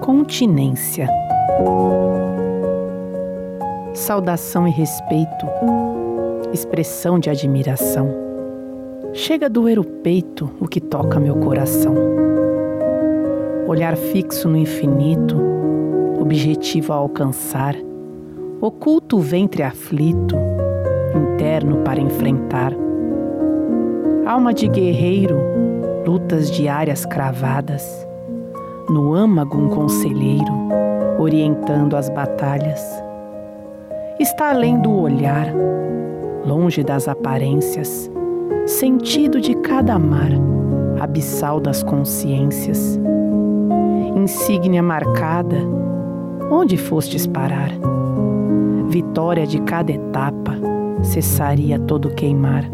Continência. Saudação e respeito, expressão de admiração. Chega a doer o peito o que toca meu coração. Olhar fixo no infinito, objetivo a alcançar, oculto o ventre aflito, interno para enfrentar. Alma de guerreiro, lutas diárias cravadas, no âmago um conselheiro, orientando as batalhas. Está além do olhar, longe das aparências, sentido de cada mar, abissal das consciências. Insígnia marcada, onde fostes parar? Vitória de cada etapa, cessaria todo queimar.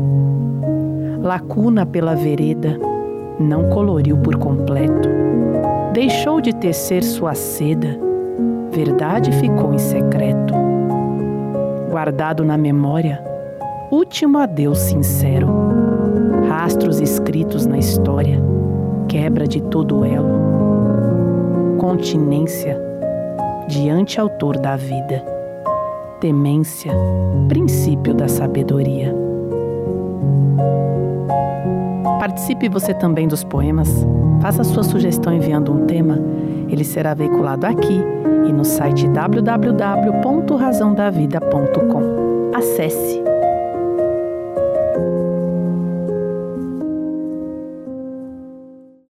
Lacuna pela vereda, não coloriu por completo. Deixou de tecer sua seda, verdade ficou em secreto. Guardado na memória, último adeus sincero. Rastros escritos na história, quebra de todo elo. Continência diante autor da vida. Temência, princípio da sabedoria. Participe você também dos poemas. Faça sua sugestão enviando um tema. Ele será veiculado aqui e no site www.razãodavida.com. Acesse